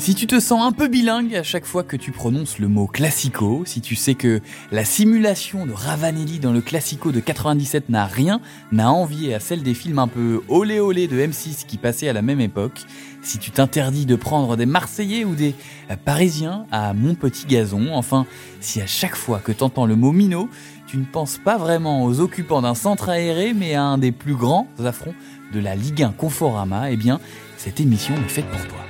Si tu te sens un peu bilingue à chaque fois que tu prononces le mot classico, si tu sais que la simulation de Ravanelli dans le classico de 97 n'a rien n'a envié à celle des films un peu olé olé de M6 qui passaient à la même époque, si tu t'interdis de prendre des Marseillais ou des Parisiens à mon petit gazon, enfin, si à chaque fois que t'entends le mot minot, tu ne penses pas vraiment aux occupants d'un centre aéré, mais à un des plus grands affronts de la Ligue 1 Conforama, eh bien, cette émission est faite pour toi.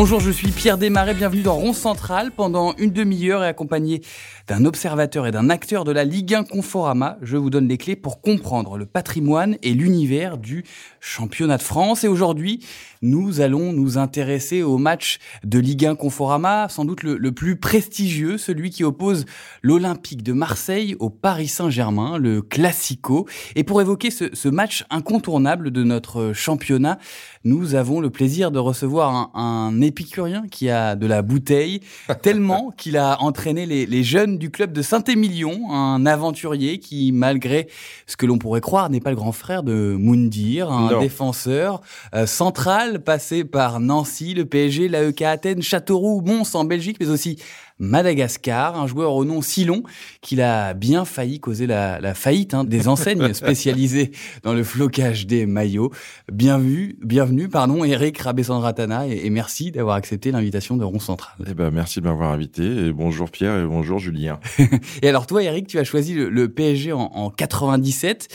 Bonjour, je suis Pierre Desmarais, bienvenue dans Rond Central pendant une demi-heure et accompagné d'un observateur et d'un acteur de la Ligue 1 Conforama. Je vous donne les clés pour comprendre le patrimoine et l'univers du championnat de France. Et aujourd'hui, nous allons nous intéresser au match de Ligue 1 Conforama, sans doute le, plus prestigieux, celui qui oppose l'Olympique de Marseille au Paris Saint-Germain, le Classico. Et pour évoquer ce, match incontournable de notre championnat, nous avons le plaisir de recevoir un, un épicurien qui a de la bouteille, tellement qu'il a entraîné les, les jeunes du club de Saint-Émilion, un aventurier qui, malgré ce que l'on pourrait croire, n'est pas le grand frère de Moundir, un défenseur euh, central passé par Nancy, le PSG, l'AEK Athènes, Châteauroux, Mons en Belgique, mais aussi Madagascar, un joueur au nom si long qu'il a bien failli causer la, faillite hein, des enseignes spécialisées dans le flocage des maillots. Bienvenue, bienvenue, pardon, Eric Rabessandratana, et, et merci d'avoir accepté l'invitation de Rond Central. Eh ben, merci de m'avoir invité, et bonjour Pierre, et bonjour Julien. et alors toi, Eric, tu as choisi le, PSG en, en 97.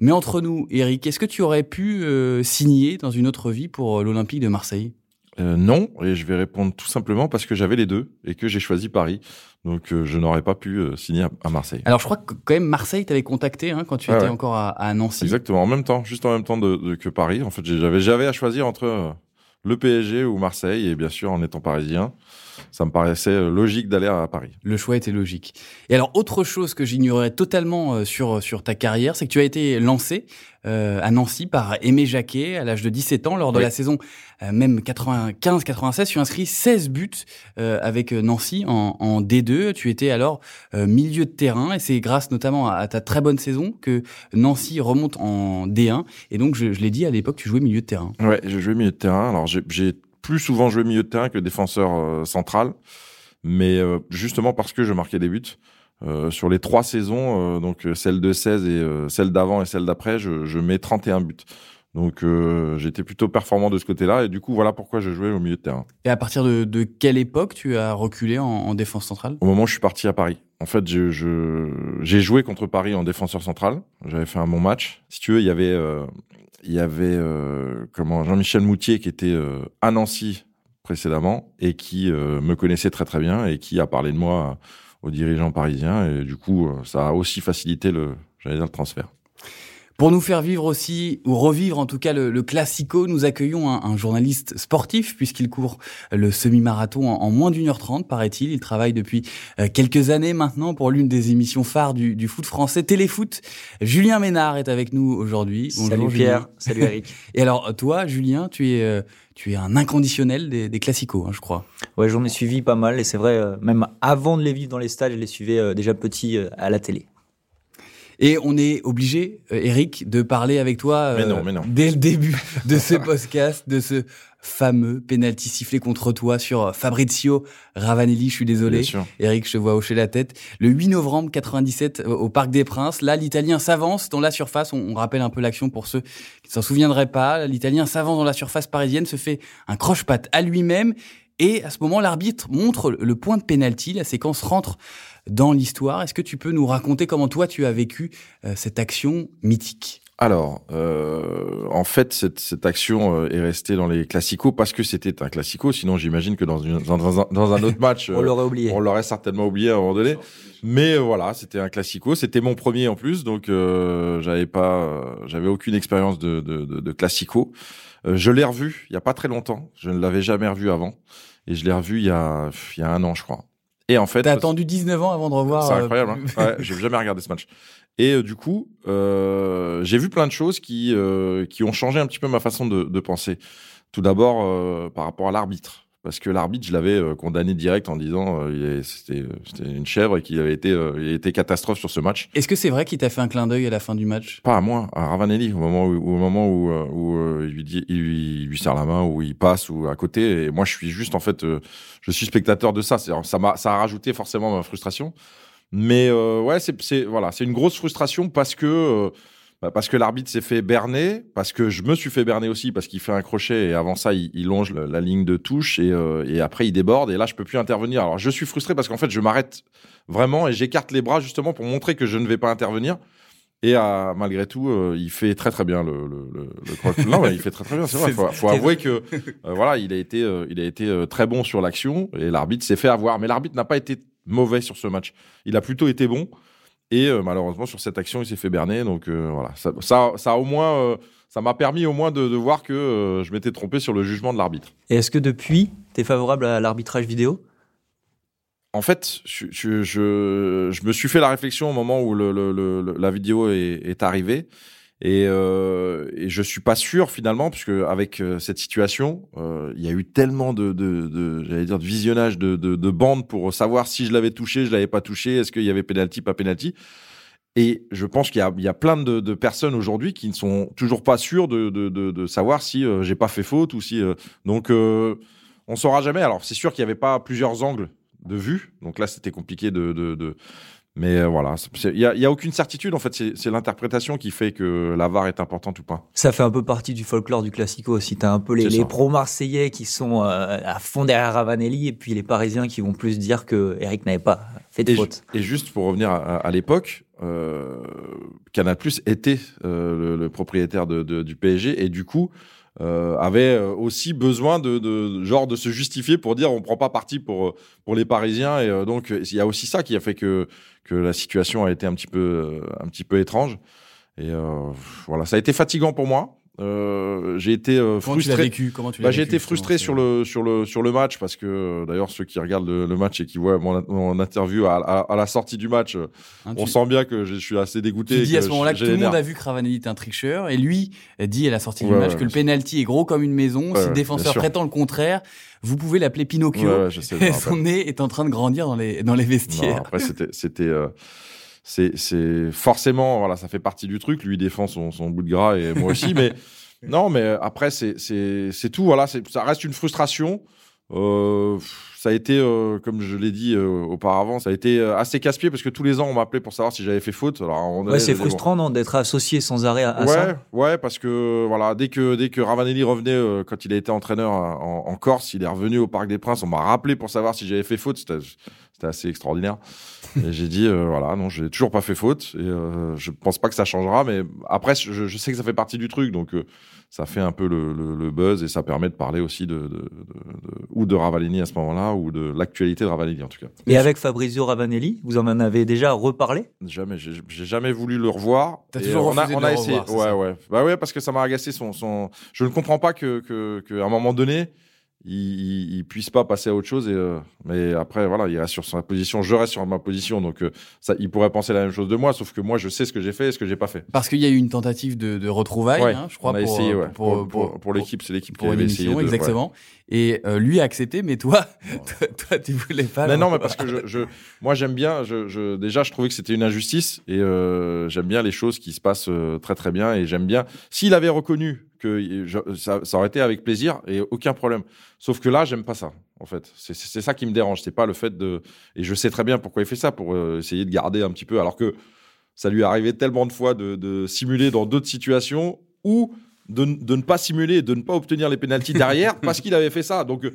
Mais entre nous, Eric, est-ce que tu aurais pu euh, signer dans une autre vie pour l'Olympique de Marseille? Euh, non, et je vais répondre tout simplement parce que j'avais les deux et que j'ai choisi Paris. Donc euh, je n'aurais pas pu euh, signer à, Marseille. Alors je crois que quand même Marseille t'avait contacté hein, quand tu étais encore à, Nancy. Exactement, en même temps, juste en même temps de, que Paris. En fait, j'avais j'avais à choisir entre le PSG ou Marseille et bien sûr en étant parisien, ça me paraissait logique d'aller à Paris. Le choix était logique. Et alors autre chose que j'ignorais totalement sur sur ta carrière, c'est que tu as été lancé euh, à Nancy par Aimé Jacquet à l'âge de 17 ans lors de la saison euh, même 95-96. Tu as inscrit 16 buts euh, avec Nancy en, en, D2. Tu étais alors milieu de terrain et c'est grâce notamment à, ta très bonne saison que Nancy remonte en D1. Et donc, je, je l'ai dit à l'époque, tu jouais milieu de terrain. Ouais, je jouais milieu de terrain. Alors, j'ai plus souvent joué milieu de terrain que défenseur central, mais justement parce que je marquais des buts. Euh, sur les trois saisons, euh, donc euh, celle de 16 et celle d'avant et celle d'après, je, je, mets 31 buts. Donc j'étais plutôt performant de ce côté-là et du coup voilà pourquoi je jouais au milieu de terrain. Et à partir de, de quelle époque tu as reculé en, en, défense centrale? Au moment où je suis parti à Paris. En fait, j'ai je, j'ai joué contre Paris en défenseur central. J'avais fait un bon match. Si tu veux, il y avait il y avait comment Jean-Michel Moutier qui était à Nancy précédemment et qui me connaissait très très bien et qui a parlé de moi aux dirigeants parisiens. Et du coup, euh, ça a aussi facilité le, dire, le transfert. Pour nous faire vivre aussi, ou revivre en tout cas le, le classico, nous accueillons un, un journaliste sportif puisqu'il court le semi-marathon en, moins d'une heure trente, paraît-il. Il travaille depuis euh, quelques années maintenant pour l'une des émissions phares du, du, foot français, Téléfoot. Julien Ménard est avec nous aujourd'hui. Salut Pierre, salut Eric. Et alors toi, Julien, tu es euh, tu es un inconditionnel des, des classicos, hein, je crois. Ouais, j'en ai suivi pas mal et c'est vrai, euh, même avant de les vivre dans les stades, je les suivais déjà petit à la télé. Et on est obligé, euh, Eric, de parler avec toi euh, dès le début de ce podcast, de ce fameux penalty sifflé contre toi sur Fabrizio Ravanelli. Je suis désolé, Eric, je te vois hocher la tête. Le 8 novembre 97 euh, au Parc des Princes, là, l'Italien s'avance dans la surface. On, rappelle un peu l'action pour ceux qui ne s'en souviendraient pas. L'Italien s'avance dans la surface parisienne, se fait un croche-patte à lui-même. Et à ce moment, l'arbitre montre le point de penalty. La séquence rentre dans l'histoire. Est-ce que tu peux nous raconter comment toi tu as vécu euh, cette action mythique? Alors, euh, en fait, cette, cette action euh, est restée dans les classicos parce que c'était un classico. Sinon, j'imagine que dans, une, dans, un, dans un autre match, on l'aurait oublié. On l'aurait certainement oublié à un moment donné. Mais voilà, c'était un classico. C'était mon premier en plus, donc j'avais pas, j'avais aucune expérience de, de, de, de classico. Je l'ai revu il y a pas très longtemps. Je ne l'avais jamais revu avant, et je l'ai revu il y a, il y a un an, je crois. Et en fait, t'as attendu 19 ans avant de revoir. C'est euh, incroyable. Hein ouais, j'ai jamais regardé ce match. Et euh, du coup, euh, j'ai vu plein de choses qui euh, qui ont changé un petit peu ma façon de, de penser. Tout d'abord par rapport à l'arbitre parce que l'arbitre, je l'avais euh, condamné direct en disant euh, c'était une chèvre et qu'il avait été, euh, il catastrophe sur ce match. Est-ce que c'est vrai qu'il t'a fait un clin d'œil à la fin du match? Pas à moi, à Ravanelli, au moment où, au moment où, où il, lui dit, il, lui, serre la main, où il passe, ou à côté. Et moi, je suis juste, en fait, je suis spectateur de ça. Ça m'a, ça a rajouté forcément ma frustration. Mais ouais, c'est, voilà, c'est une grosse frustration parce que bah, parce que l'arbitre s'est fait berner, parce que je me suis fait berner aussi, parce qu'il fait un crochet et avant ça, il, longe la ligne de touche et, euh, et, après il déborde et là, je peux plus intervenir. Alors, je suis frustré parce qu'en fait, je m'arrête vraiment et j'écarte les bras justement pour montrer que je ne vais pas intervenir. Et euh, malgré tout, euh, il fait très très bien le, le, le, Non, mais il fait très très bien. C'est vrai. Faut, faut avouer que voilà, il a été il a été très bon sur l'action et l'arbitre s'est fait avoir. Mais l'arbitre n'a pas été mauvais sur ce match. Il a plutôt été bon. Et euh, malheureusement, sur cette action, il s'est fait berner. Donc euh, voilà, ça, ça, ça, au moins, euh, ça m'a permis au moins de, de voir que je m'étais trompé sur le jugement de l'arbitre. Et est-ce que depuis, tu es favorable à l'arbitrage vidéo? En fait, je, je, je, je, me suis fait la réflexion au moment où le, le, la vidéo est, est arrivée. Et, euh, et je suis pas sûr finalement, puisque avec euh, cette situation, euh, il y a eu tellement de, j'allais dire, de visionnage de, de, de bandes pour savoir si je l'avais touché, je l'avais pas touché, est-ce qu'il y avait penalty, pas penalty. Et je pense qu'il y y a plein de, personnes aujourd'hui qui ne sont toujours pas sûres de, savoir si euh, j'ai pas fait faute ou si. Euh, donc, on saura jamais. Alors, c'est sûr qu'il y avait pas plusieurs angles de vue. Donc là, c'était compliqué de, mais euh, voilà, il n'y a, y a, aucune certitude en fait. C'est l'interprétation qui fait que la VAR est importante ou pas. Ça fait un peu partie du folklore du classico aussi. T'as un peu les, les pros marseillais qui sont euh, à fond derrière Ravanelli et puis les Parisiens qui vont plus dire que Eric n'avait pas fait de faute. Et juste pour revenir à, à l'époque, euh, Canal Plus était euh, le, le, propriétaire de, de, du PSG et du coup euh, avait euh, aussi besoin de, de, genre de se justifier pour dire on prend pas parti pour pour les Parisiens et euh, donc il y a aussi ça qui a fait que que la situation a été un petit peu un petit peu étrange. Et voilà ça a été fatigant pour moi euh, j'ai été euh, frustré. Tu vécu? Comment tu bah, J'ai été frustré sur le sur le sur le match parce que d'ailleurs ceux qui regardent le, match et qui voient mon, mon interview à, à, la sortie du match, hein, on sent bien que je suis assez dégoûté. Tu dis à ce moment-là que tout le monde a vu que Ravanelli est un tricheur et lui dit à la sortie du match que le penalty est gros comme une maison. si le défenseur prétend le contraire, vous pouvez l'appeler Pinocchio. Je sais, son nez est en train de grandir dans les dans les vestiaires. Non, après c'était c'était euh, c'est c'est forcément voilà ça fait partie du truc. Lui défend son, son bout de gras et moi aussi mais non mais après c'est c'est c'est tout voilà. C'est ça reste une frustration euh, ça a été, euh, comme je l'ai dit euh, auparavant, ça a été euh, assez casse-pied parce que tous les ans on m'appelait pour savoir si j'avais fait faute. Alors, ouais, c'est frustrant non d'être associé sans arrêt à, ouais, ça. Ouais, parce que voilà, dès que dès que Ravanelli revenait quand il a été entraîneur en, en, Corse, il est revenu au Parc des Princes, on m'a rappelé pour savoir si j'avais fait faute. C'était c'était assez extraordinaire. et j'ai dit voilà, non, j'ai toujours pas fait faute et je pense pas que ça changera, mais après je, je sais que ça fait partie du truc, donc ça fait un peu le, le, le, buzz et ça permet de parler aussi de, de, de, ou de Ravanelli à ce moment-là ou de l'actualité de Ravanelli en tout cas. Et avec Fabrizio Ravanelli, vous en avez déjà reparlé? Jamais, j'ai jamais voulu le revoir. T'as toujours on a, on a essayé. ouais, ouais, bah ouais, parce que ça m'a agacé son, son. Je ne comprends pas que, que, que à un moment donné, il, il, puisse pas passer à autre chose. Et, euh, mais après, voilà, il reste sur sa position. Je reste sur ma position. Donc, euh, ça, il pourrait penser la même chose de moi, sauf que moi, je sais ce que j'ai fait et ce que j'ai pas fait. Parce qu'il y a eu une tentative de, de retrouvailles, hein, je crois, a pour, essayé, ouais. pour, pour, pour, pour l'équipe. C'est l'équipe qui avait essayé. De, exactement. Et euh, lui a accepté, mais toi, toi, toi, tu voulais pas. Mais non, mais parce que je, je moi, j'aime bien. Je, je, déjà, je trouvais que c'était une injustice et j'aime bien les choses qui se passent très très bien et j'aime bien. S'il avait reconnu que ça, ça, aurait été avec plaisir et aucun problème. Sauf que là, j'aime pas ça, en fait. C'est ça qui me dérange. C'est pas le fait de. Et je sais très bien pourquoi il fait ça, pour euh, essayer de garder un petit peu. Alors que ça lui est arrivé tellement de fois de, de simuler dans d'autres situations ou de, de, ne pas simuler de ne pas obtenir les pénalties derrière parce qu'il avait fait ça. Donc euh,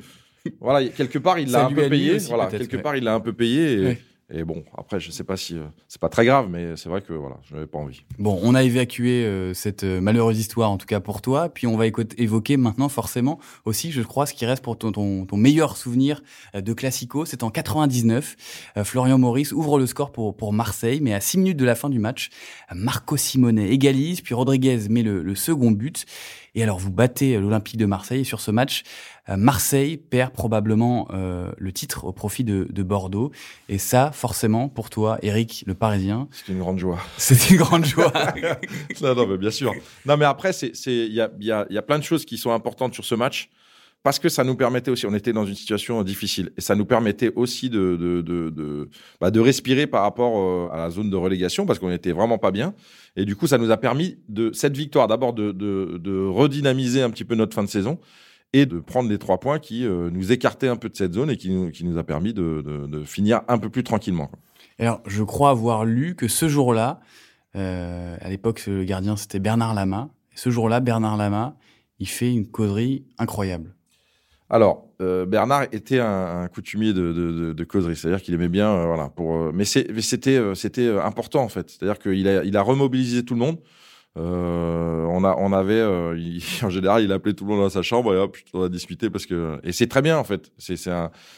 voilà, quelque part, il l'a un peu payé. Voilà, quelque part, il l'a un peu payé. Et, et bon, après, je sais pas si euh, c'est pas très grave, mais c'est vrai que voilà, je n'avais pas envie. Bon, on a évacué euh, cette euh, malheureuse histoire, en tout cas pour toi. Puis on va évoquer maintenant forcément aussi, je crois, ce qui reste pour ton, ton, ton meilleur souvenir de Classico. C'est en 99. Florian Maurice ouvre le score pour, pour Marseille, mais à 6 minutes de la fin du match, Marco Simone égalise, puis Rodriguez met le, le second but. Et alors vous battez l'Olympique de Marseille. Et sur ce match, Marseille perd probablement le titre au profit de, de, Bordeaux. Et ça, forcément, pour toi, Eric, le Parisien, c'est une grande joie. C'est une grande joie. non, non, mais bien sûr. Non, mais après, il y a, y, a, y a plein de choses qui sont importantes sur ce match parce que ça nous permettait aussi, on était dans une situation difficile, et ça nous permettait aussi de, de, de, de, bah de respirer par rapport euh, à la zone de relégation, parce qu'on était vraiment pas bien. Et du coup, ça nous a permis de cette victoire, d'abord de, de, de redynamiser un petit peu notre fin de saison, et de prendre les trois points qui euh, nous écartaient un peu de cette zone et qui nous, qui nous a permis de, de, de finir un peu plus tranquillement. Alors, je crois avoir lu que ce jour-là, euh, à l'époque, le gardien, c'était Bernard Lama. Ce jour-là, Bernard Lama, il fait une causerie incroyable. Alors, euh, Bernard était un, coutumier de, de, de, causerie, c'est-à-dire qu'il aimait bien, euh, voilà. Pour, euh, mais c'était c'était important en fait, c'est-à-dire qu'il a il a remobilisé tout le monde. on a on avait en général il appelait tout le monde dans sa chambre et hop on a discuté parce que et c'est très bien en fait. C'est c'est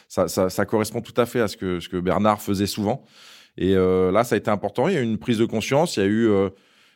ça, ça ça correspond tout à fait à ce que ce que Bernard faisait souvent. Et là ça a été important. Il y a eu une prise de conscience. Il y a eu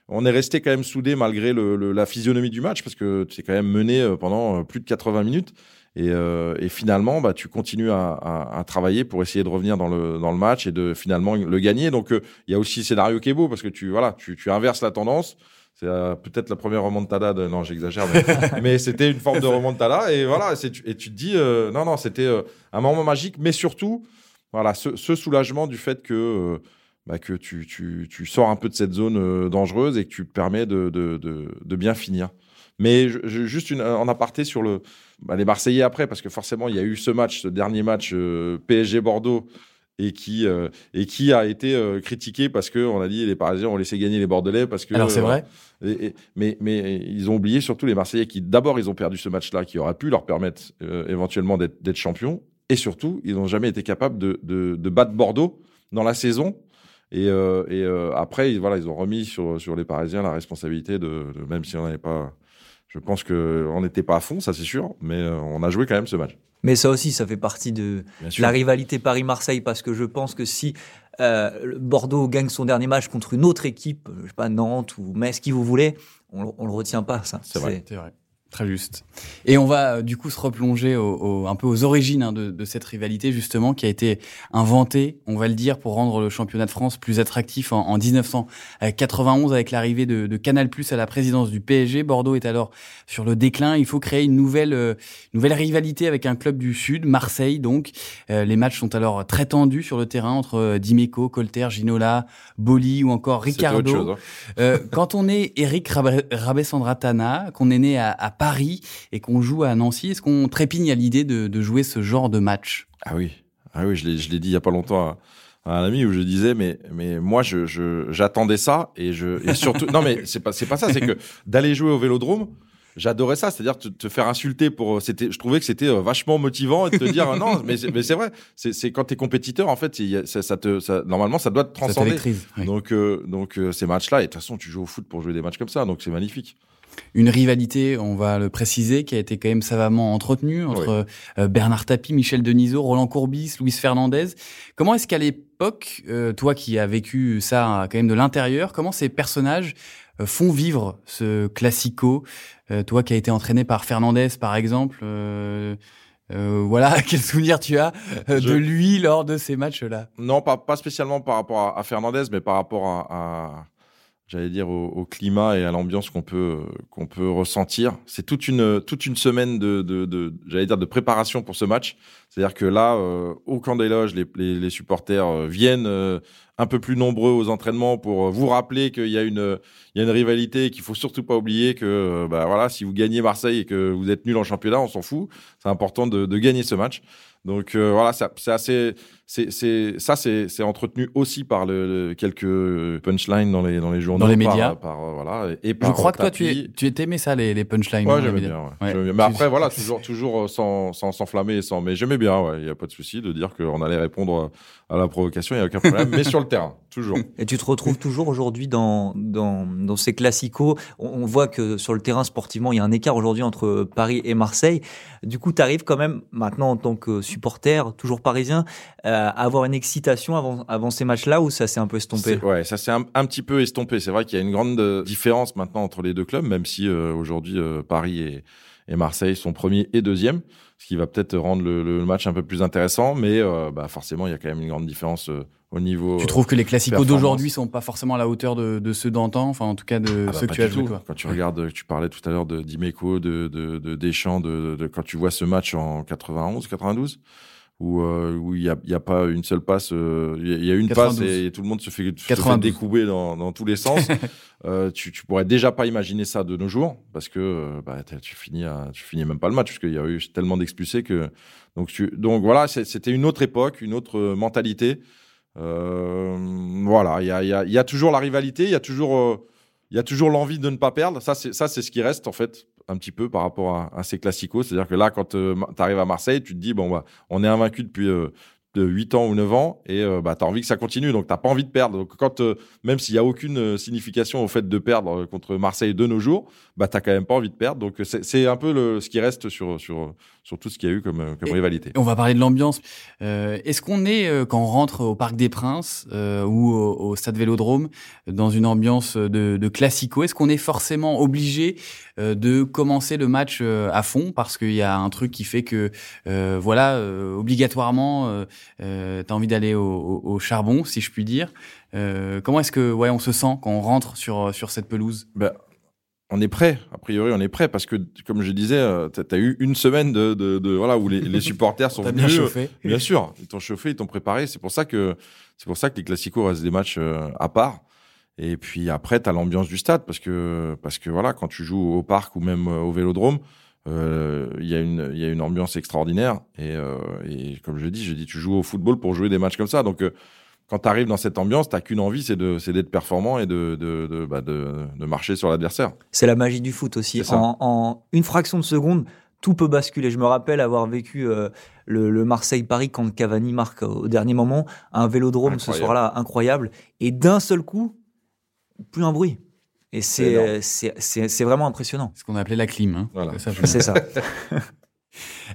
on est resté quand même soudé malgré le, la physionomie du match parce que es quand même mené pendant plus de 80 minutes et, euh, et, finalement, bah, tu continues à, à, à, travailler pour essayer de revenir dans le, dans le match et de finalement le gagner. Donc, euh, il y a aussi le scénario qui est beau parce que tu, voilà, tu, tu inverses la tendance. C'est euh, peut-être la première remontada de... Non, j'exagère, mais, mais c'était une forme de remontada. Et voilà, et tu te dis, non, non, c'était un moment magique, mais surtout, voilà, ce, ce soulagement du fait que, bah, que tu, tu, tu, sors un peu de cette zone dangereuse et que tu te permets de, de, de, de bien finir. Mais je, juste une, en aparté sur le, bah, les Marseillais après, parce que forcément, il y a eu ce match, ce dernier match euh, PSG Bordeaux, et qui euh, et qui a été euh, critiqué parce que on a dit les Parisiens ont laissé gagner les Bordelais parce que alors c'est vrai. mais mais ils ont oublié surtout les Marseillais qui d'abord ils ont perdu ce match-là qui aurait pu leur permettre éventuellement d'être champions et surtout ils n'ont jamais été capables de, de, de battre Bordeaux dans la saison et, et après voilà ils ont remis sur sur les Parisiens la responsabilité de, de même si on n'avait pas je pense qu'on n'était pas à fond, ça c'est sûr, mais euh, on a joué quand même ce match. Mais ça aussi, ça fait partie de la rivalité Paris-Marseille, parce que je pense que si euh, Bordeaux gagne son dernier match contre une autre équipe, je sais pas, Nantes ou Metz, qui vous voulez, on, on le retient pas, ça. C'est vrai. Très juste. Et on va euh, du coup se replonger au, un peu aux origines hein, de, de, cette rivalité justement qui a été inventée, on va le dire, pour rendre le championnat de France plus attractif en, en 1991 avec l'arrivée de, de, Canal+ à la présidence du PSG. Bordeaux est alors sur le déclin. Il faut créer une nouvelle euh, nouvelle rivalité avec un club du Sud, Marseille. Donc euh, les matchs sont alors très tendus sur le terrain entre Dimeco, Colter, Ginola, Boli ou encore Ricardo. Hein. quand on est Eric Rabessandratana, qu'on est né à, à Paris et qu'on joue à Nancy, est-ce qu'on trépigne à l'idée de, jouer ce genre de match? Ah oui, ah oui, je l'ai dit il y a pas longtemps à, un ami où je disais mais mais moi je j'attendais ça et je et surtout non mais c'est pas c'est pas ça c'est que d'aller jouer au Vélodrome j'adorais ça, c'est-à-dire te, te, faire insulter pour c'était je trouvais que c'était euh, vachement motivant et de te dire non mais mais c'est vrai, c'est c'est quand tu es compétiteur en fait, ça, ça, te ça, normalement ça doit te transcender. Donc euh, donc euh, ces matchs-là et de toute façon tu joues au foot pour jouer des matchs comme ça, donc c'est magnifique une rivalité, on va le préciser, qui a été quand même savamment entretenue entre euh, Bernard Tapie, Michel Denisot, Roland Courbis, Luis Fernandez. Comment est-ce qu'à l'époque, euh, toi qui as vécu ça quand même de l'intérieur, comment ces personnages euh, font vivre ce classico Toi qui as été entraîné par Fernandez, par exemple. voilà, quel souvenir tu as de lui lors de ces matchs-là? Non, pas, pas spécialement par rapport à, Fernandez, mais par rapport à j'allais dire au, au, climat et à l'ambiance qu'on peut qu'on peut ressentir. C'est toute une toute une semaine de, de, de j'allais dire de préparation pour ce match. C'est-à-dire que là, euh, au camp des loges, les, les, les supporters euh, viennent euh, un peu plus nombreux aux entraînements pour vous rappeler qu'il y a une il y a une rivalité et qu'il faut surtout pas oublier que bah voilà si vous gagnez Marseille et que vous êtes nul en championnat, on s'en fout. C'est important de, de gagner ce match. Donc voilà, c'est assez c'est, c'est, ça, c'est, c'est entretenu aussi par le, quelques punchlines dans les, dans les journaux. Dans les médias. Par, euh, voilà, et par Je crois que toi, tu, tu aimé ça, les, les punchlines. Ouais, j'aimais bien, ouais. bien. Mais après, voilà, toujours, toujours euh, sans, sans s'enflammer sans, mais j'aimais bien, ouais. Il n'y a pas de souci de dire qu'on allait répondre à la provocation, il n'y a aucun problème. mais sur le terrain, toujours. Et tu te retrouves toujours aujourd'hui dans, dans, dans ces classicos. On, voit que sur le terrain, sportivement, il y a un écart aujourd'hui entre Paris et Marseille. Du coup, tu arrives quand même, maintenant, en tant que supporter, toujours parisien, euh, à avoir une excitation avant, avant ces matchs-là ou ça s'est un peu estompé? Ouais, ça s'est un, petit peu estompé. C'est vrai qu'il y a une grande euh, différence maintenant entre les deux clubs, même si euh, aujourd'hui, Paris et, et Marseille sont premiers et deuxièmes ce qui va peut-être rendre le, match un peu plus intéressant. Mais euh, bah forcément, il y a quand même une grande différence euh, au niveau. Tu trouves que les classicos d'aujourd'hui sont pas forcément à la hauteur de, ceux d'antan, enfin en tout cas de ah bah, ceux que tu as joués. Quand tu regardes, tu parlais tout à l'heure de d'Imeco, de, de, de, Deschamps, de, de, quand tu vois ce match en 91, 92 où euh, où il y a, y a pas une seule passe euh, il y, a une passe et, tout le monde se fait, se fait découper dans, dans tous les sens. Euh, tu, tu pourrais déjà pas imaginer ça de nos jours parce que euh, bah, tu finis à, tu finis même pas le match parce qu'il y a eu tellement d'expulsés que donc tu, donc voilà c'était une autre époque une autre mentalité. Voilà il y a, y, a, y a toujours la rivalité il y a toujours il y a toujours l'envie de ne pas perdre ça c'est ça c'est ce qui reste en fait un petit peu par rapport à, ces classicos. C'est-à-dire que là, quand euh, tu arrives à Marseille, tu te dis, bon, bah, on est invaincu depuis euh, de 8 ans ou 9 ans et euh, bah, tu as envie que ça continue. Donc, tu pas envie de perdre. Donc, quand, même s'il n'y a aucune signification au fait de perdre contre Marseille de nos jours, bah, tu quand même pas envie de perdre. Donc, c'est un peu le, ce qui reste sur, sur, sur tout ce qu'il y a eu comme, euh, rivalité. On va parler de l'ambiance. Euh, Est-ce qu'on est, euh, quand on rentre au Parc des Princes euh, ou au, au, Stade Vélodrome, dans une ambiance de, de classico, est-ce qu'on est forcément obligé euh, de commencer le match à fond? Parce qu'il y a un truc qui fait que, voilà, obligatoirement, euh, tu as envie d'aller au, au, charbon, si je puis dire. comment est-ce que, ouais, on se sent quand on rentre sur sur cette pelouse? Ben, on est prêt. A priori, on est prêt parce que, comme je disais, euh, tu as eu une semaine de, de, de voilà où les, les supporters sont venus. Bien chauffé. Bien sûr, ils t'ont chauffé, ils t'ont préparé. C'est pour ça que c'est pour ça que les classicos restent des matchs euh, à part. Et puis après, tu as l'ambiance du stade parce que parce que voilà, quand tu joues au parc ou même euh, au Vélodrome, il y a une il y a une ambiance extraordinaire. Et, et comme je dis, je dis, tu joues au football pour jouer des matchs comme ça. Donc quand tu arrives dans cette ambiance, t'as qu'une envie, c'est d'être performant et de, de, de, bah de, marcher sur l'adversaire. C'est la magie du foot aussi. En, en, une fraction de seconde, tout peut basculer. Je me rappelle avoir vécu euh, le, le Marseille-Paris quand Cavani marque au dernier moment, un vélodrome ce soir-là incroyable, et d'un seul coup, plus un bruit. Et c'est, c'est, c'est, c'est vraiment impressionnant. Ce qu'on a appelé la clim. Hein. Voilà. C'est ça.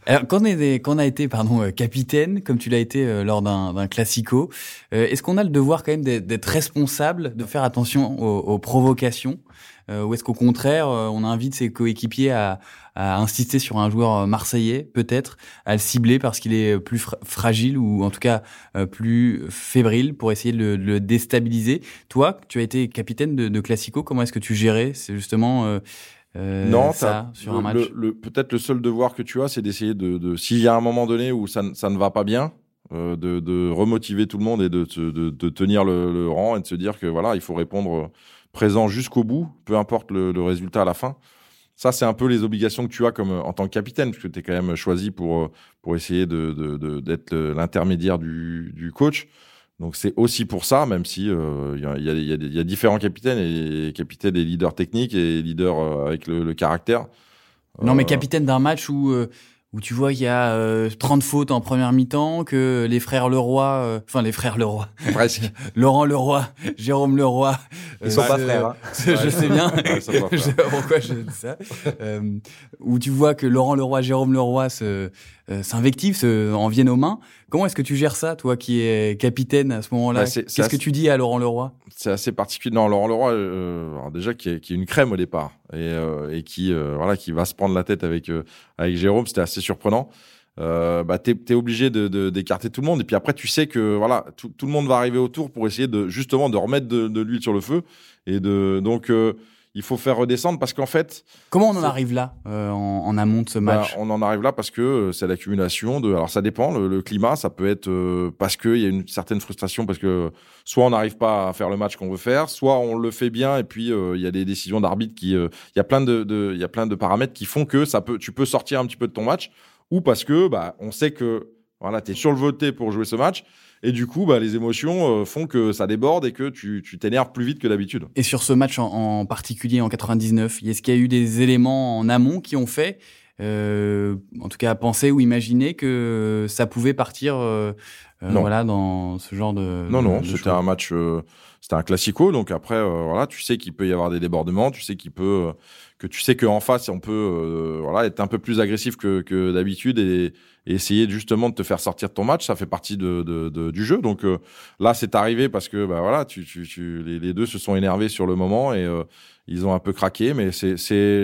Alors, quand, on, est quand on a été pardon, euh, capitaine, comme tu l'as été euh, lors d'un classico, euh, est-ce qu'on a le devoir quand même d'être responsable, de faire attention aux, provocations? Ou est-ce qu'au contraire, on invite ses coéquipiers à, à, insister sur un joueur marseillais, peut-être, à le cibler parce qu'il est plus fragile ou en tout cas plus fébrile pour essayer de le, déstabiliser. Toi, tu as été capitaine de, de classico, comment est-ce que tu gérais C'est justement euh, non, ça sur un match le, Peut-être le seul devoir que tu as, c'est d'essayer de, de s'il y a un moment donné où ça, ça ne va pas bien, euh, de, de, remotiver tout le monde et de, de, de tenir le, le, rang et de se dire que voilà, il faut répondre présent jusqu'au bout, peu importe le, le, résultat à la fin. Ça, c'est un peu les obligations que tu as comme en tant que capitaine, puisque tu es quand même choisi pour pour essayer de d'être l'intermédiaire du, du coach. Donc c'est aussi pour ça, même si euh, il y, a, y, a, y, a, différents capitaines et capitaines et leaders techniques et leaders euh, avec le, le caractère. Non, mais euh, capitaine d'un match où où tu vois qu'il y a euh, 30 fautes en première mi-temps, que les frères Leroy, euh, enfin les frères Leroy, presque, Laurent Leroy, Jérôme Leroy, ils sont pas frères. Hein. Je sais bien. je sais pas pourquoi je dis ça. Euh, où tu vois que Laurent Leroy, Jérôme Leroy se euh, s'invectivent, se, en viennent aux mains. Comment est-ce que tu gères ça, toi qui es capitaine à ce moment-là bah, Qu'est-ce que tu dis à Laurent Leroy? C'est assez particulier. Non, Laurent Leroy, euh, déjà qui est, qui est, une crème au départ et, euh, et qui euh, voilà qui va se prendre la tête avec euh, avec Jérôme, c'était assez surprenant. Euh, bah t'es es obligé de d'écarter tout le monde et puis après tu sais que voilà tout, tout, le monde va arriver autour pour essayer de justement de remettre de, de l'huile sur le feu et de donc il faut faire redescendre parce qu'en fait. Comment on en arrive là euh, en, en, amont de ce bah, match On en arrive là parce que euh, c'est l'accumulation de. Alors ça dépend. Le, climat, ça peut être euh, parce qu'il y a une certaine frustration parce que soit on n'arrive pas à faire le match qu'on veut faire, soit on le fait bien et puis il y a des décisions d'arbitre qui. Il y a plein de, il y a plein de paramètres qui font que ça peut, tu peux sortir un petit peu de ton match ou parce que bah on sait que voilà t'es sur le voté pour jouer ce match et du coup, bah, les émotions euh, font que ça déborde et que tu t'énerves plus vite que d'habitude. Et sur ce match en, particulier en 99, est-ce qu'il y a eu des éléments en amont qui ont fait en tout cas penser ou imaginer que ça pouvait partir voilà dans ce genre de non non c'était un match c'était un classico donc après voilà tu sais qu'il peut y avoir des débordements tu sais qu'il peut que tu sais qu'en face on peut voilà être un peu plus agressif que, que d'habitude et essayer justement de te faire sortir de ton match, ça fait partie de, du jeu. Donc euh, là, c'est arrivé parce que bah voilà, tu, tu, tu les, deux se sont énervés sur le moment et euh, ils ont un peu craqué, mais c'est,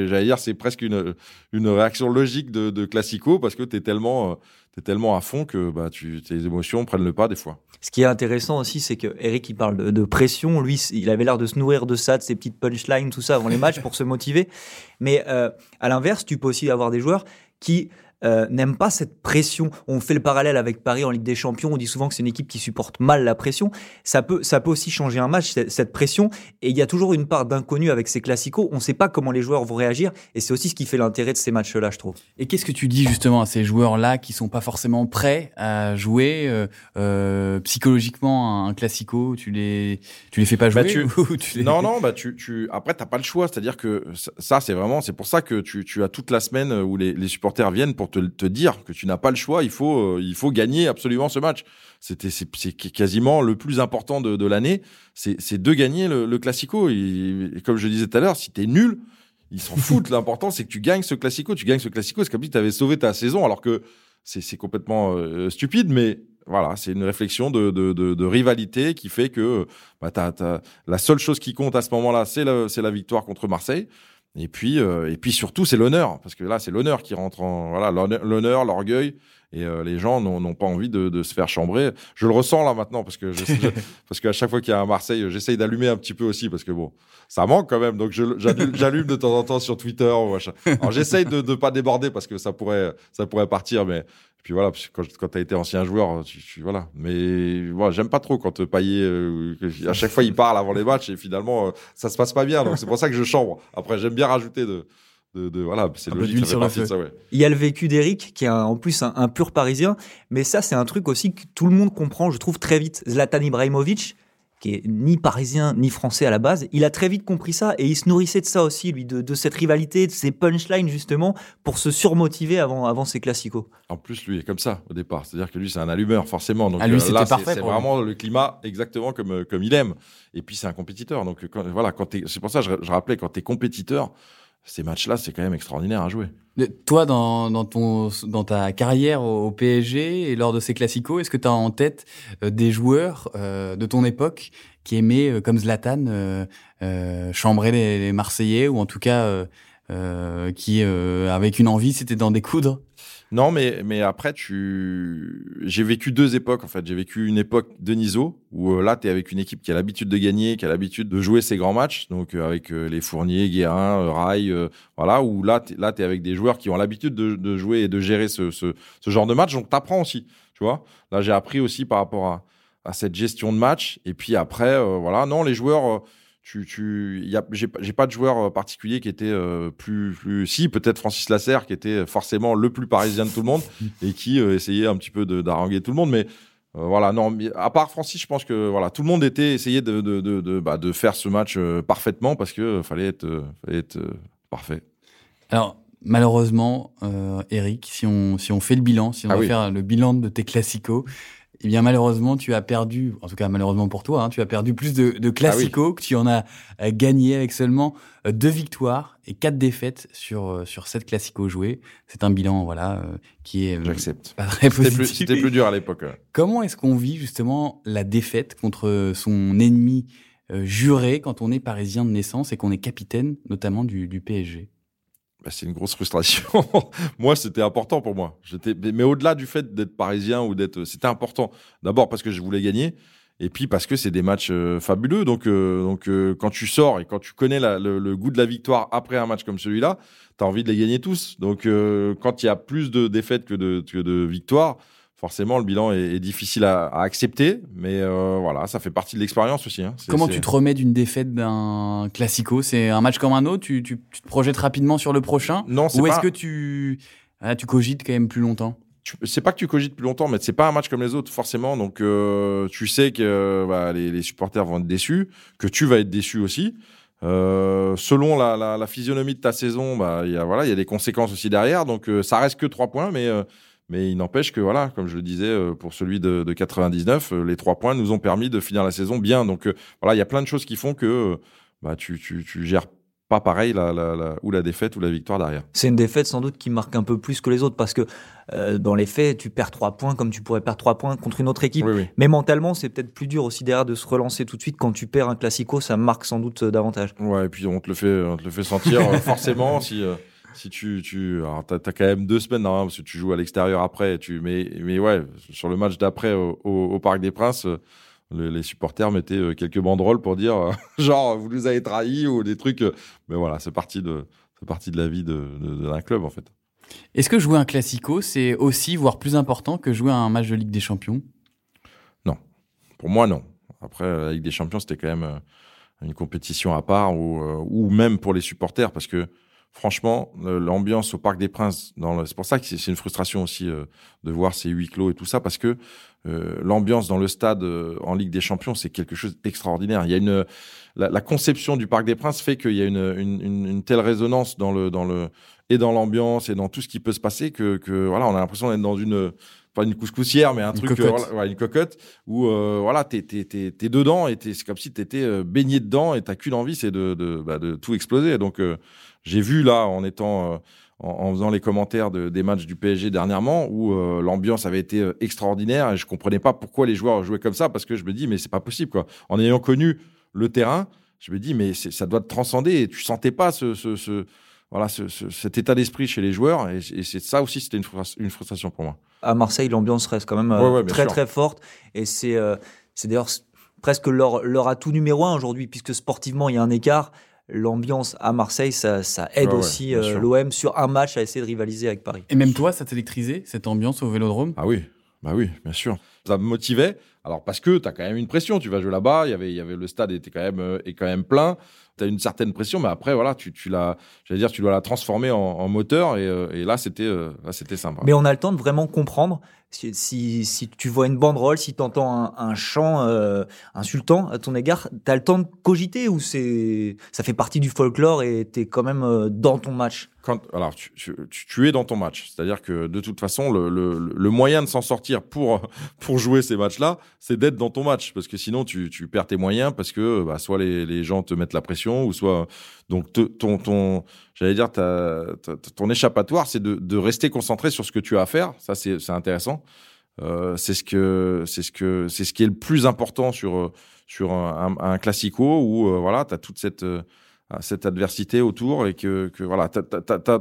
j'allais dire, c'est presque une, une réaction logique de, de classico parce que t'es tellement, euh, t'es tellement à fond que bah tu, tes émotions prennent le pas des fois. Ce qui est intéressant aussi, c'est que Eric il parle de, de, pression. Lui, il avait l'air de se nourrir de ça, de ses petites punchlines, tout ça avant les matchs pour se motiver. Mais euh, à l'inverse, tu peux aussi avoir des joueurs qui euh, n'aime pas cette pression. On fait le parallèle avec Paris en Ligue des Champions. On dit souvent que c'est une équipe qui supporte mal la pression. Ça peut, ça peut aussi changer un match, cette pression. Et il y a toujours une part d'inconnu avec ces classicos. On ne sait pas comment les joueurs vont réagir. Et c'est aussi ce qui fait l'intérêt de ces matchs-là, je trouve. Et qu'est-ce que tu dis justement à ces joueurs-là qui sont pas forcément prêts à jouer euh, euh, psychologiquement un classico? Tu les, tu les fais pas bah, jouer Non, non. Bah tu, tu... Après, t'as pas le choix. C'est-à-dire que ça, c'est vraiment, c'est pour ça que tu, tu as toute la semaine où les, les supporters viennent pour te, te dire que tu n'as pas le choix. Il faut, euh, il faut gagner absolument ce match. C'était, c'est, quasiment le plus important de, de l'année. C'est, de gagner le, le classico. Et, comme je disais tout à l'heure, si t'es nul, ils s'en foutent. L'important, c'est que tu gagnes ce classico. Tu gagnes ce classico. C'est comme si tu avais sauvé ta saison, alors que c'est, complètement euh, stupide, mais voilà, c'est une réflexion de, de, de, de, rivalité qui fait que bah, t'as, la seule chose qui compte à ce moment-là, c'est la, c'est la victoire contre Marseille. Et puis, euh, et puis surtout, c'est l'honneur, parce que là, c'est l'honneur qui rentre en voilà, l'honneur, l'orgueil, et euh, les gens n'ont pas envie de, de, se faire chambrer. Je le ressens là maintenant, parce que je, parce qu'à chaque fois qu'il y a un Marseille, j'essaye d'allumer un petit peu aussi, parce que bon, ça manque quand même. Donc j'allume de temps en temps sur Twitter. Ou. Alors j'essaye de ne pas déborder parce que ça pourrait, ça pourrait partir, mais puis voilà, quand, quand tu as été ancien joueur, tu, tu voilà. Mais voilà, j'aime pas trop quand Payet, euh, à chaque fois il parle avant les matchs et finalement euh, ça se passe pas bien. Donc c'est pour ça que je chambre. Après j'aime bien rajouter de, de, de voilà, c'est logique. Ça fait ça, ouais. Il y a le vécu d'Eric qui est en plus un, un, pur Parisien, mais ça c'est un truc aussi que tout le monde comprend, je trouve très vite. Zlatan Ibrahimovic, qui est ni parisien ni français à la base, il a très vite compris ça et il se nourrissait de ça aussi, lui, de, de cette rivalité, de ces punchlines justement, pour se surmotiver avant, avant ses classicos. En plus, lui est comme ça au départ, c'est-à-dire que lui c'est un allumeur forcément. Donc ah, lui, euh, là, c'est vraiment le climat exactement comme euh, comme il aime. Et puis c'est un compétiteur, donc quand, voilà, quand c'est pour ça que je, je rappelais quand t'es compétiteur ces matchs-là, c'est quand même extraordinaire à jouer. Toi, dans, dans, ton, dans ta carrière au, PSG et lors de ces classicos, est-ce que tu as en tête euh, des joueurs euh, de ton époque qui aimaient, euh, comme Zlatan, chambrer les, les, Marseillais ou en tout cas qui, avec une envie, c'était d'en découdre? Non, mais, mais après, tu... j'ai vécu deux époques, en fait. J'ai vécu une époque de Niso, où euh, là, tu es avec une équipe qui a l'habitude de gagner, qui a l'habitude de jouer ses grands matchs, donc euh, avec euh, les Fourniers, Guérin, Rai, voilà, où là, tu es avec des joueurs qui ont l'habitude de, jouer et de gérer ce, ce, ce genre de match, donc tu apprends aussi, tu vois. Là, j'ai appris aussi par rapport à, à cette gestion de match, et puis après, voilà, non, les joueurs tu, tu, j'ai, pas de joueur euh, particulier qui était euh, plus, plus, si peut-être Francis Lasserre qui était forcément le plus parisien de tout le monde et qui euh, essayait un petit peu d'arranger tout le monde, mais voilà, non, à part Francis, je pense que voilà, tout le monde était essayé de, de, de, de, bah, de faire ce match parfaitement parce que fallait être, fallait être parfait. Alors, malheureusement, Eric, si on, si on fait le bilan, si on ah va faire le bilan de tes classicos, eh bien malheureusement tu as perdu, en tout cas malheureusement pour toi, hein, tu as perdu plus de, de classico ah que tu en as euh, gagné avec seulement euh, deux victoires et quatre défaites sur euh, sur sept classico joués. C'est un bilan voilà qui est j'accepte pas très positif. C'était plus, plus, dur à l'époque. Comment est-ce qu'on vit justement la défaite contre son ennemi juré quand on est parisien de naissance et qu'on est capitaine notamment du, du PSG bah, c'est une grosse frustration. moi, c'était important pour moi. J'étais, mais au-delà du fait d'être parisien ou d'être, c'était important. D'abord parce que je voulais gagner, et puis parce que c'est des matchs euh, fabuleux. Donc, euh, euh, quand tu sors et quand tu connais le, goût de la victoire après un match comme celui-là, tu as envie de les gagner tous. Donc, quand il y a plus de défaites que que de victoires, forcément, le bilan est, difficile à, accepter, mais euh, voilà, ça fait partie de l'expérience aussi. Hein. Comment tu te remets d'une défaite d'un classico? C'est un match comme un autre? Tu, tu, tu, te projettes rapidement sur le prochain? Non, Ou est-ce que tu, ah, tu cogites quand même plus longtemps? C'est pas que tu cogites plus longtemps, mais c'est pas un match comme les autres forcément. Donc euh, tu sais que bah, les, les, supporters vont être déçus, que tu vas être déçu aussi. Euh, selon la, la, la, physionomie de ta saison, bah, il y a voilà, il y a des conséquences aussi derrière. Donc euh, ça reste que trois points, mais euh, mais il n'empêche que voilà, comme je le disais euh, pour celui de, de 99, les trois points nous ont permis de finir la saison bien. Donc voilà, il y a plein de choses qui font que bah, tu, tu, tu gères pas pareil la, la, la, ou la défaite ou la victoire derrière. C'est une défaite sans doute qui marque un peu plus que les autres parce que euh, dans les faits, tu perds trois points comme tu pourrais perdre trois points contre une autre équipe. Mais mentalement, c'est peut-être plus dur aussi derrière de se relancer tout de suite quand tu perds un classico, ça marque sans doute euh, davantage. Ouais, et puis on te le fait, on te le fait sentir euh, forcément si. Si tu, tu, alors t'as, as quand même deux semaines hein, parce que tu joues à l'extérieur après, tu, mais, mais ouais, sur le match d'après au, au Parc des Princes, les, supporters mettaient euh, quelques banderoles pour dire euh, genre vous nous avez trahis ou des trucs. Euh, mais voilà, c'est parti de c'est partie de la vie d'un de, club en fait. Est-ce que jouer un classico c'est aussi voire plus important que jouer un match de Ligue des Champions? Non, pour moi non. Après la Ligue des Champions c'était quand même une compétition à part ou ou même pour les supporters parce que franchement, l'ambiance au Parc des Princes, c'est pour ça que c'est une frustration aussi de voir ces huis clos et tout ça, parce que euh, l'ambiance dans le stade euh, en Ligue des Champions, c'est quelque chose d'extraordinaire. Il y a une la, conception du Parc des Princes fait qu'il y a une, une, une, telle résonance dans le dans le et dans l'ambiance et dans tout ce qui peut se passer que, que voilà, on a l'impression d'être dans une pas une couscoussière, mais un truc, cocotte. Euh, une cocotte où euh, voilà, t'es t'es dedans et c'est comme si t'étais baigné dedans et t'as qu'une envie, c'est de de, bah, de tout exploser. Donc j'ai vu là en étant en, faisant les commentaires de, des matchs du PSG dernièrement où euh, l'ambiance avait été euh, extraordinaire et je comprenais pas pourquoi les joueurs jouaient comme ça parce que je me dis mais c'est pas possible quoi. En ayant connu le terrain, je me dis mais ça doit te transcender et tu sentais pas ce, ce, ce voilà ce, cet état d'esprit chez les joueurs et, c'est ça aussi c'était une, frustration pour moi. À Marseille, l'ambiance reste quand même euh, très très forte et c'est c'est d'ailleurs presque leur, leur atout numéro un aujourd'hui puisque sportivement il y a un écart l'ambiance à Marseille, ça, ça aide aussi euh, l'OM sur un match à essayer de rivaliser avec Paris. Et même toi, ça t'électrisait, cette ambiance au Vélodrome? Ah oui, bah oui, bien sûr. Ça me motivait. Alors parce que tu as quand même une pression, tu vas jouer là-bas, il y avait il y avait le stade était quand même euh, est quand même plein tu as une certaine pression, mais après, voilà, tu, tu j'allais dire, tu dois la transformer en, en moteur, et, euh, et là, c'était, euh, là, c'était sympa. Mais on a le temps de vraiment comprendre si, si, si tu vois une banderole, si tu entends un, un chant euh, insultant à ton égard, tu as le temps de cogiter ou c'est, ça fait partie du folklore et tu es quand même dans ton match? Quand, alors, tu, tu, tu, es dans ton match. C'est-à-dire que de toute façon, le, le, le moyen de s'en sortir pour, pour jouer ces matchs-là, c'est d'être dans ton match. Parce que sinon, tu, tu perds tes moyens parce que bah, soit les, les gens te mettent la pression, ou soit donc ton j'allais dire ton échappatoire c'est de, rester concentré sur ce que tu as à faire. Ça c'est intéressant. Euh, c'est ce que c'est ce que c'est ce qui est le plus important sur sur un, un, classico où euh, voilà tu as toute cette euh, cette adversité autour et que, voilà t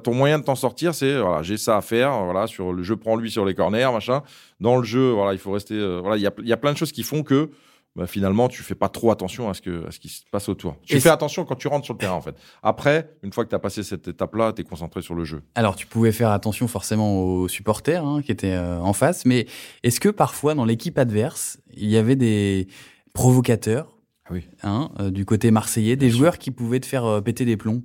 ton moyen de t'en sortir c'est voilà j'ai ça à faire voilà sur le jeu prends lui sur les corners machin. Dans le jeu voilà il faut rester voilà il y a il y a plein de choses qui font que bah, finalement, tu fais pas trop attention à ce, que, à ce qui se passe autour. Tu fais attention quand tu rentres sur le terrain, en fait. Après, une fois que tu as passé cette étape-là, tu es concentré sur le jeu. Alors, tu pouvais faire attention forcément aux supporters hein, qui étaient euh, en face, mais est-ce que parfois, dans l'équipe adverse, il y avait des provocateurs ah oui. hein, euh, du côté marseillais, des joueurs qui pouvaient te faire euh, péter des plombs?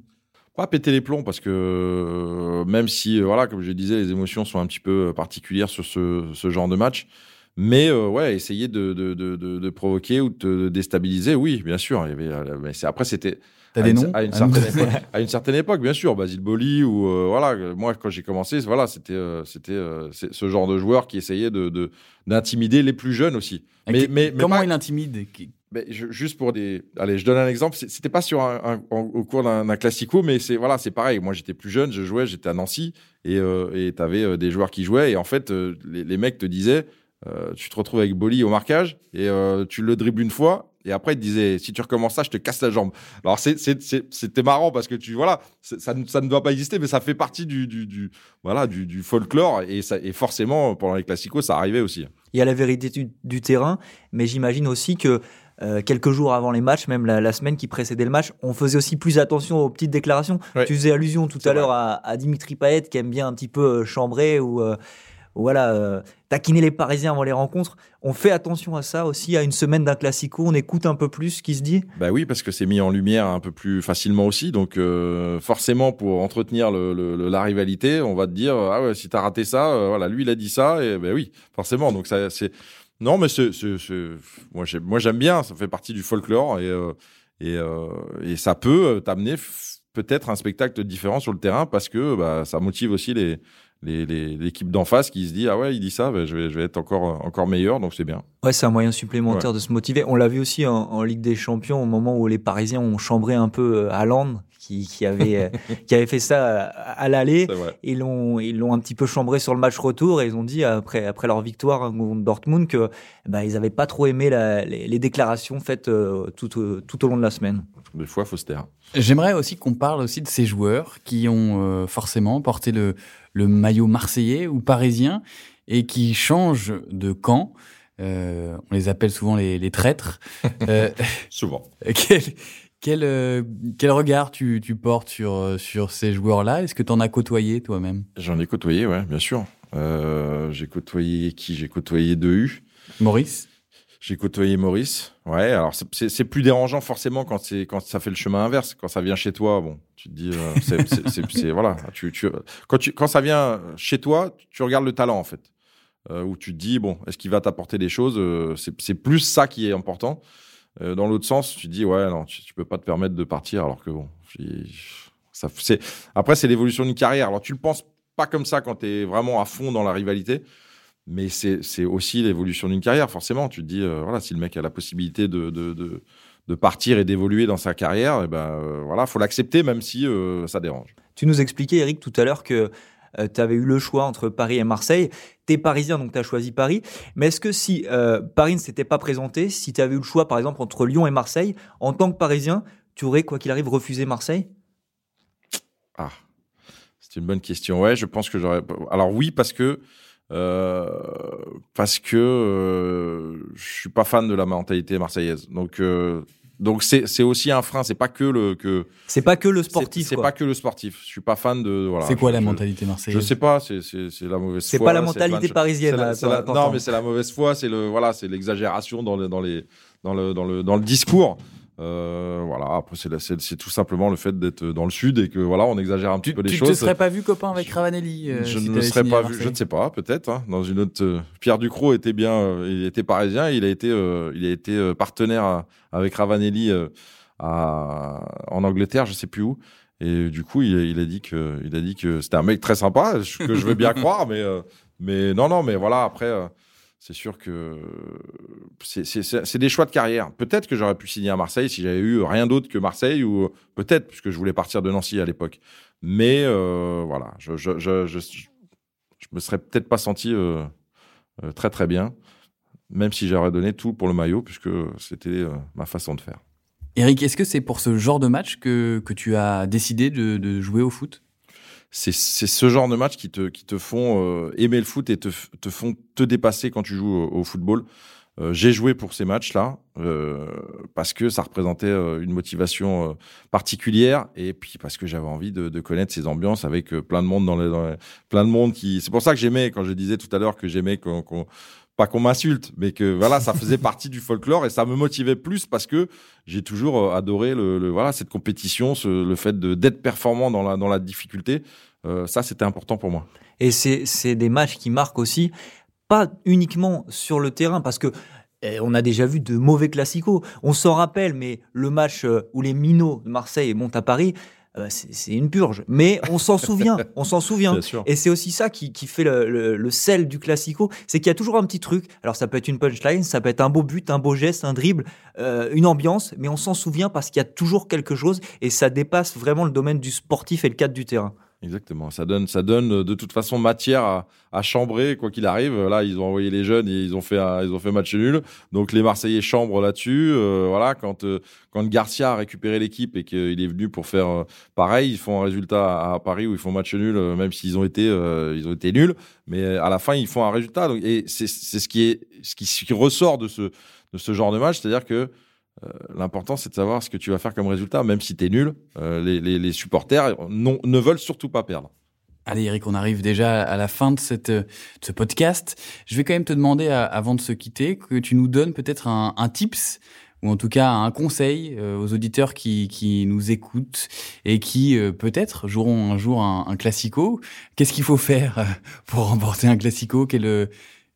Pas péter les plombs parce que même si voilà comme je disais les émotions sont un petit peu particulières sur ce, ce genre de match mais euh, ouais, essayer de, de, de, de, provoquer ou de déstabiliser, oui, bien sûr. Il y avait, euh, mais c'est, après, c'était à, une, à, une certaine époque, à une certaine époque, bien sûr. Basile Boli ou euh, voilà. Moi, quand j'ai commencé, voilà, c'était c'était ce genre de joueur qui essayait de d'intimider les plus jeunes aussi. Mais, mais, comment il intimide mais juste pour des, allez, je donne un exemple. C'était pas sur un, au cours d'un classico, mais c'est voilà, c'est pareil. Moi, j'étais plus jeune, je jouais, j'étais à Nancy, et et t'avais des joueurs qui jouaient, et en fait, les, les mecs te disaient, euh, tu te retrouves avec Boli au marquage et euh, tu le dribbles une fois et après il te disait si tu recommences ça je te casse la jambe. Alors c'était marrant parce que tu voilà ça, ça ne doit pas exister mais ça fait partie du, du, du voilà du, du, folklore et ça et forcément pendant les classicos ça arrivait aussi. Il y a la vérité du, terrain mais j'imagine aussi que euh, quelques jours avant les matchs, même la, la, semaine qui précédait le match, on faisait aussi plus attention aux petites déclarations. Tu faisais allusion tout à l'heure à, à, Dimitri Payet qui aime bien un petit peu chambrer ou voilà, euh, taquiner les Parisiens avant les rencontres. On fait attention à ça aussi, à une semaine d'un classico, on écoute un peu plus ce qui se dit. Bah oui, parce que c'est mis en lumière un peu plus facilement aussi. Donc euh, forcément, pour entretenir la rivalité, on va te dire ah ouais, si t'as raté ça, euh, voilà, lui il a dit ça, et ben oui, forcément. Donc ça, c'est non, mais moi j'aime, bien, ça fait partie du folklore et et ça peut t'amener peut-être un spectacle différent sur le terrain parce que bah, ça motive aussi les l'équipe d'en face qui se dit ah ouais il dit ça bah, je vais je vais être encore encore meilleur donc c'est bien ouais c'est un moyen supplémentaire de se motiver on l'a vu aussi en, en, Ligue des Champions au moment où les Parisiens ont chambré un peu Haaland qui, qui avait euh, qui avait fait ça à, l'aller. Ils l'ont ils l'ont un petit peu chambré sur le match retour et ils ont dit après après leur victoire contre Dortmund que bah, ils avaient pas trop aimé la, les, déclarations faites euh, tout euh, tout au long de la semaine. Des fois, faut se taire. J'aimerais aussi qu'on parle aussi de ces joueurs qui ont forcément porté le le maillot marseillais ou parisien et qui changent de camp. on les appelle souvent les, les traîtres. souvent. Quel, euh, quel regard tu, tu portes sur, euh, sur ces joueurs-là? Est-ce que tu en as côtoyé toi-même? J'en ai côtoyé, ouais, bien sûr. Euh, j'ai côtoyé qui? J'ai côtoyé U. Maurice? J'ai côtoyé Maurice. Ouais, alors c'est plus dérangeant forcément quand c'est quand ça fait le chemin inverse, quand ça vient chez toi. Bon, tu te dis, euh, c'est voilà, tu, tu, quand tu quand ça vient chez toi, tu regardes le talent en fait, euh, où tu te dis bon, est-ce qu'il va t'apporter des choses C'est plus ça qui est important. Euh, dans l'autre sens, tu dis ouais non, tu, peux pas te permettre de partir alors que bon, ça après c'est l'évolution d'une carrière. Alors tu le penses pas comme ça quand tu es vraiment à fond dans la rivalité, mais c'est aussi l'évolution d'une carrière forcément. Tu te dis euh, voilà si le mec a la possibilité de, de, de, de partir et d'évoluer dans sa carrière, et eh ben euh, voilà, faut l'accepter même si ça dérange. Tu nous expliquais Eric tout à l'heure que euh, tu avais eu le choix entre Paris et Marseille. Tu es parisien, donc tu as choisi Paris. Mais est-ce que si euh, Paris ne s'était pas présenté, si tu avais eu le choix, par exemple, entre Lyon et Marseille, en tant que parisien, tu aurais, quoi qu'il arrive, refusé Marseille? Ah, c'est une bonne question. Ouais, je pense que j'aurais. Alors oui, parce que. Euh, parce que je suis pas fan de la mentalité marseillaise. Donc donc c'est aussi un frein, c'est pas que le que c'est pas que le sportif. C'est pas que le sportif. Je suis pas fan de voilà. C'est quoi la mentalité marseillaise Je sais pas, c'est la mauvaise foi. C'est pas la mentalité parisienne. non, mais c'est la mauvaise foi, c'est le voilà, c'est l'exagération dans, dans les dans le dans le dans le discours. Euh, voilà. Après, c'est tout simplement le fait d'être dans le sud et que voilà, on exagère un petit peu les choses. Tu ne serais pas vu copain avec Ravanelli euh, Je ne serais pas vu. Je ne sais pas. Peut-être. Hein, dans une autre. Euh, Pierre Ducrot était bien. il était parisien. Il a été. il a été partenaire avec Ravanelli à, en Angleterre. Je sais plus où. Et du coup, il, il a dit que. Il a dit que c'était un mec très sympa, que je veux bien croire, mais. mais non, non, mais voilà. Après c'est sûr que c'est des choix de carrière. Peut-être que j'aurais pu signer à Marseille si j'avais eu rien d'autre que Marseille, ou peut-être, puisque je voulais partir de Nancy à l'époque. Mais euh, voilà, je, je, me serais peut-être pas senti euh, euh, très très bien, même si j'aurais donné tout pour le maillot, puisque c'était ma façon de faire. Eric, est-ce que c'est pour ce genre de match que, que tu as décidé de jouer au foot? C'est ce genre de match qui te, qui te font euh, aimer le foot et te, te font te dépasser quand tu joues au, football. Euh, j'ai joué pour ces matchs-là euh, parce que ça représentait euh, une motivation euh, particulière et puis parce que j'avais envie de, de, connaître ces ambiances avec plein de monde dans les, plein de monde qui. C'est pour ça que j'aimais quand je disais tout à l'heure que j'aimais qu'on qu'on m'insulte, mais que voilà, ça faisait partie du folklore et ça me motivait plus parce que j'ai toujours euh, adoré le, voilà cette compétition, ce, le fait d'être performant dans la dans la difficulté. Euh, ça, c'était important pour moi. Et c'est c'est des matchs qui marquent aussi pas uniquement sur le terrain parce que eh, on a déjà vu de mauvais classicos. On s'en rappelle, mais le match euh, où les minots de Marseille montent à Paris, euh, c'est une purge. Mais on s'en souvient, on s'en souvient. Et c'est aussi ça qui, qui fait le, le, sel du classico, c'est qu'il y a toujours un petit truc. Alors ça peut être une punchline, ça peut être un beau but, un beau geste, un dribble, euh, une ambiance, mais on s'en souvient parce qu'il y a toujours quelque chose et ça dépasse vraiment le domaine du sportif et le cadre du terrain. Exactement. Ça donne, ça donne euh, de toute façon matière à, à chambrer quoi qu'il arrive. Là, ils ont envoyé les jeunes et ils ont fait, un, ils ont fait match nul. Donc les Marseillais chambrent là-dessus. Euh, voilà, quand euh, quand Garcia a récupéré l'équipe et qu'il est venu pour faire pareil, ils font un résultat à, Paris où ils font match nul, même s'ils ont été, ils ont été nuls. Mais à la fin, ils font un résultat. Et c'est ce qui est, qui, ce qui ressort de ce de ce genre de match, c'est-à-dire que euh, l'important, c'est de savoir ce que tu vas faire comme résultat, même si tu es nul. Euh, les, supporters ne veulent surtout pas perdre. Allez Eric, on arrive déjà à la fin de, cette, ce podcast. Je vais quand même te demander, avant de se quitter, que tu nous donnes peut-être un, tips ou en tout cas un conseil euh, aux auditeurs qui, nous écoutent et qui peut-être joueront un jour un, classico. Qu'est-ce qu'il faut faire pour remporter un classico? Quel,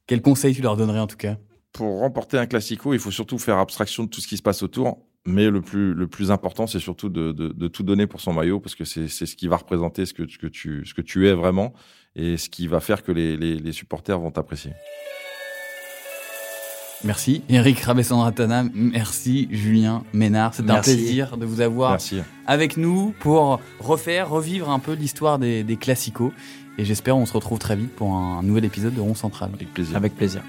quel conseil tu leur donnerais en tout cas? Pour remporter un classico, il faut surtout faire abstraction de tout ce qui se passe autour. Mais le plus, le plus important, c'est surtout de, de, de, tout donner pour son maillot parce que c'est ce qui va représenter ce que, ce, que tu, ce que tu es vraiment et ce qui va faire que les, les, les supporters vont t'apprécier. Merci Eric Rabessandratana, merci Julien Ménard. C'est un plaisir de vous avoir avec nous pour refaire, revivre un peu l'histoire des, des classicos. Et j'espère on se retrouve très vite pour un nouvel épisode de Rond Central. Avec plaisir. Avec plaisir.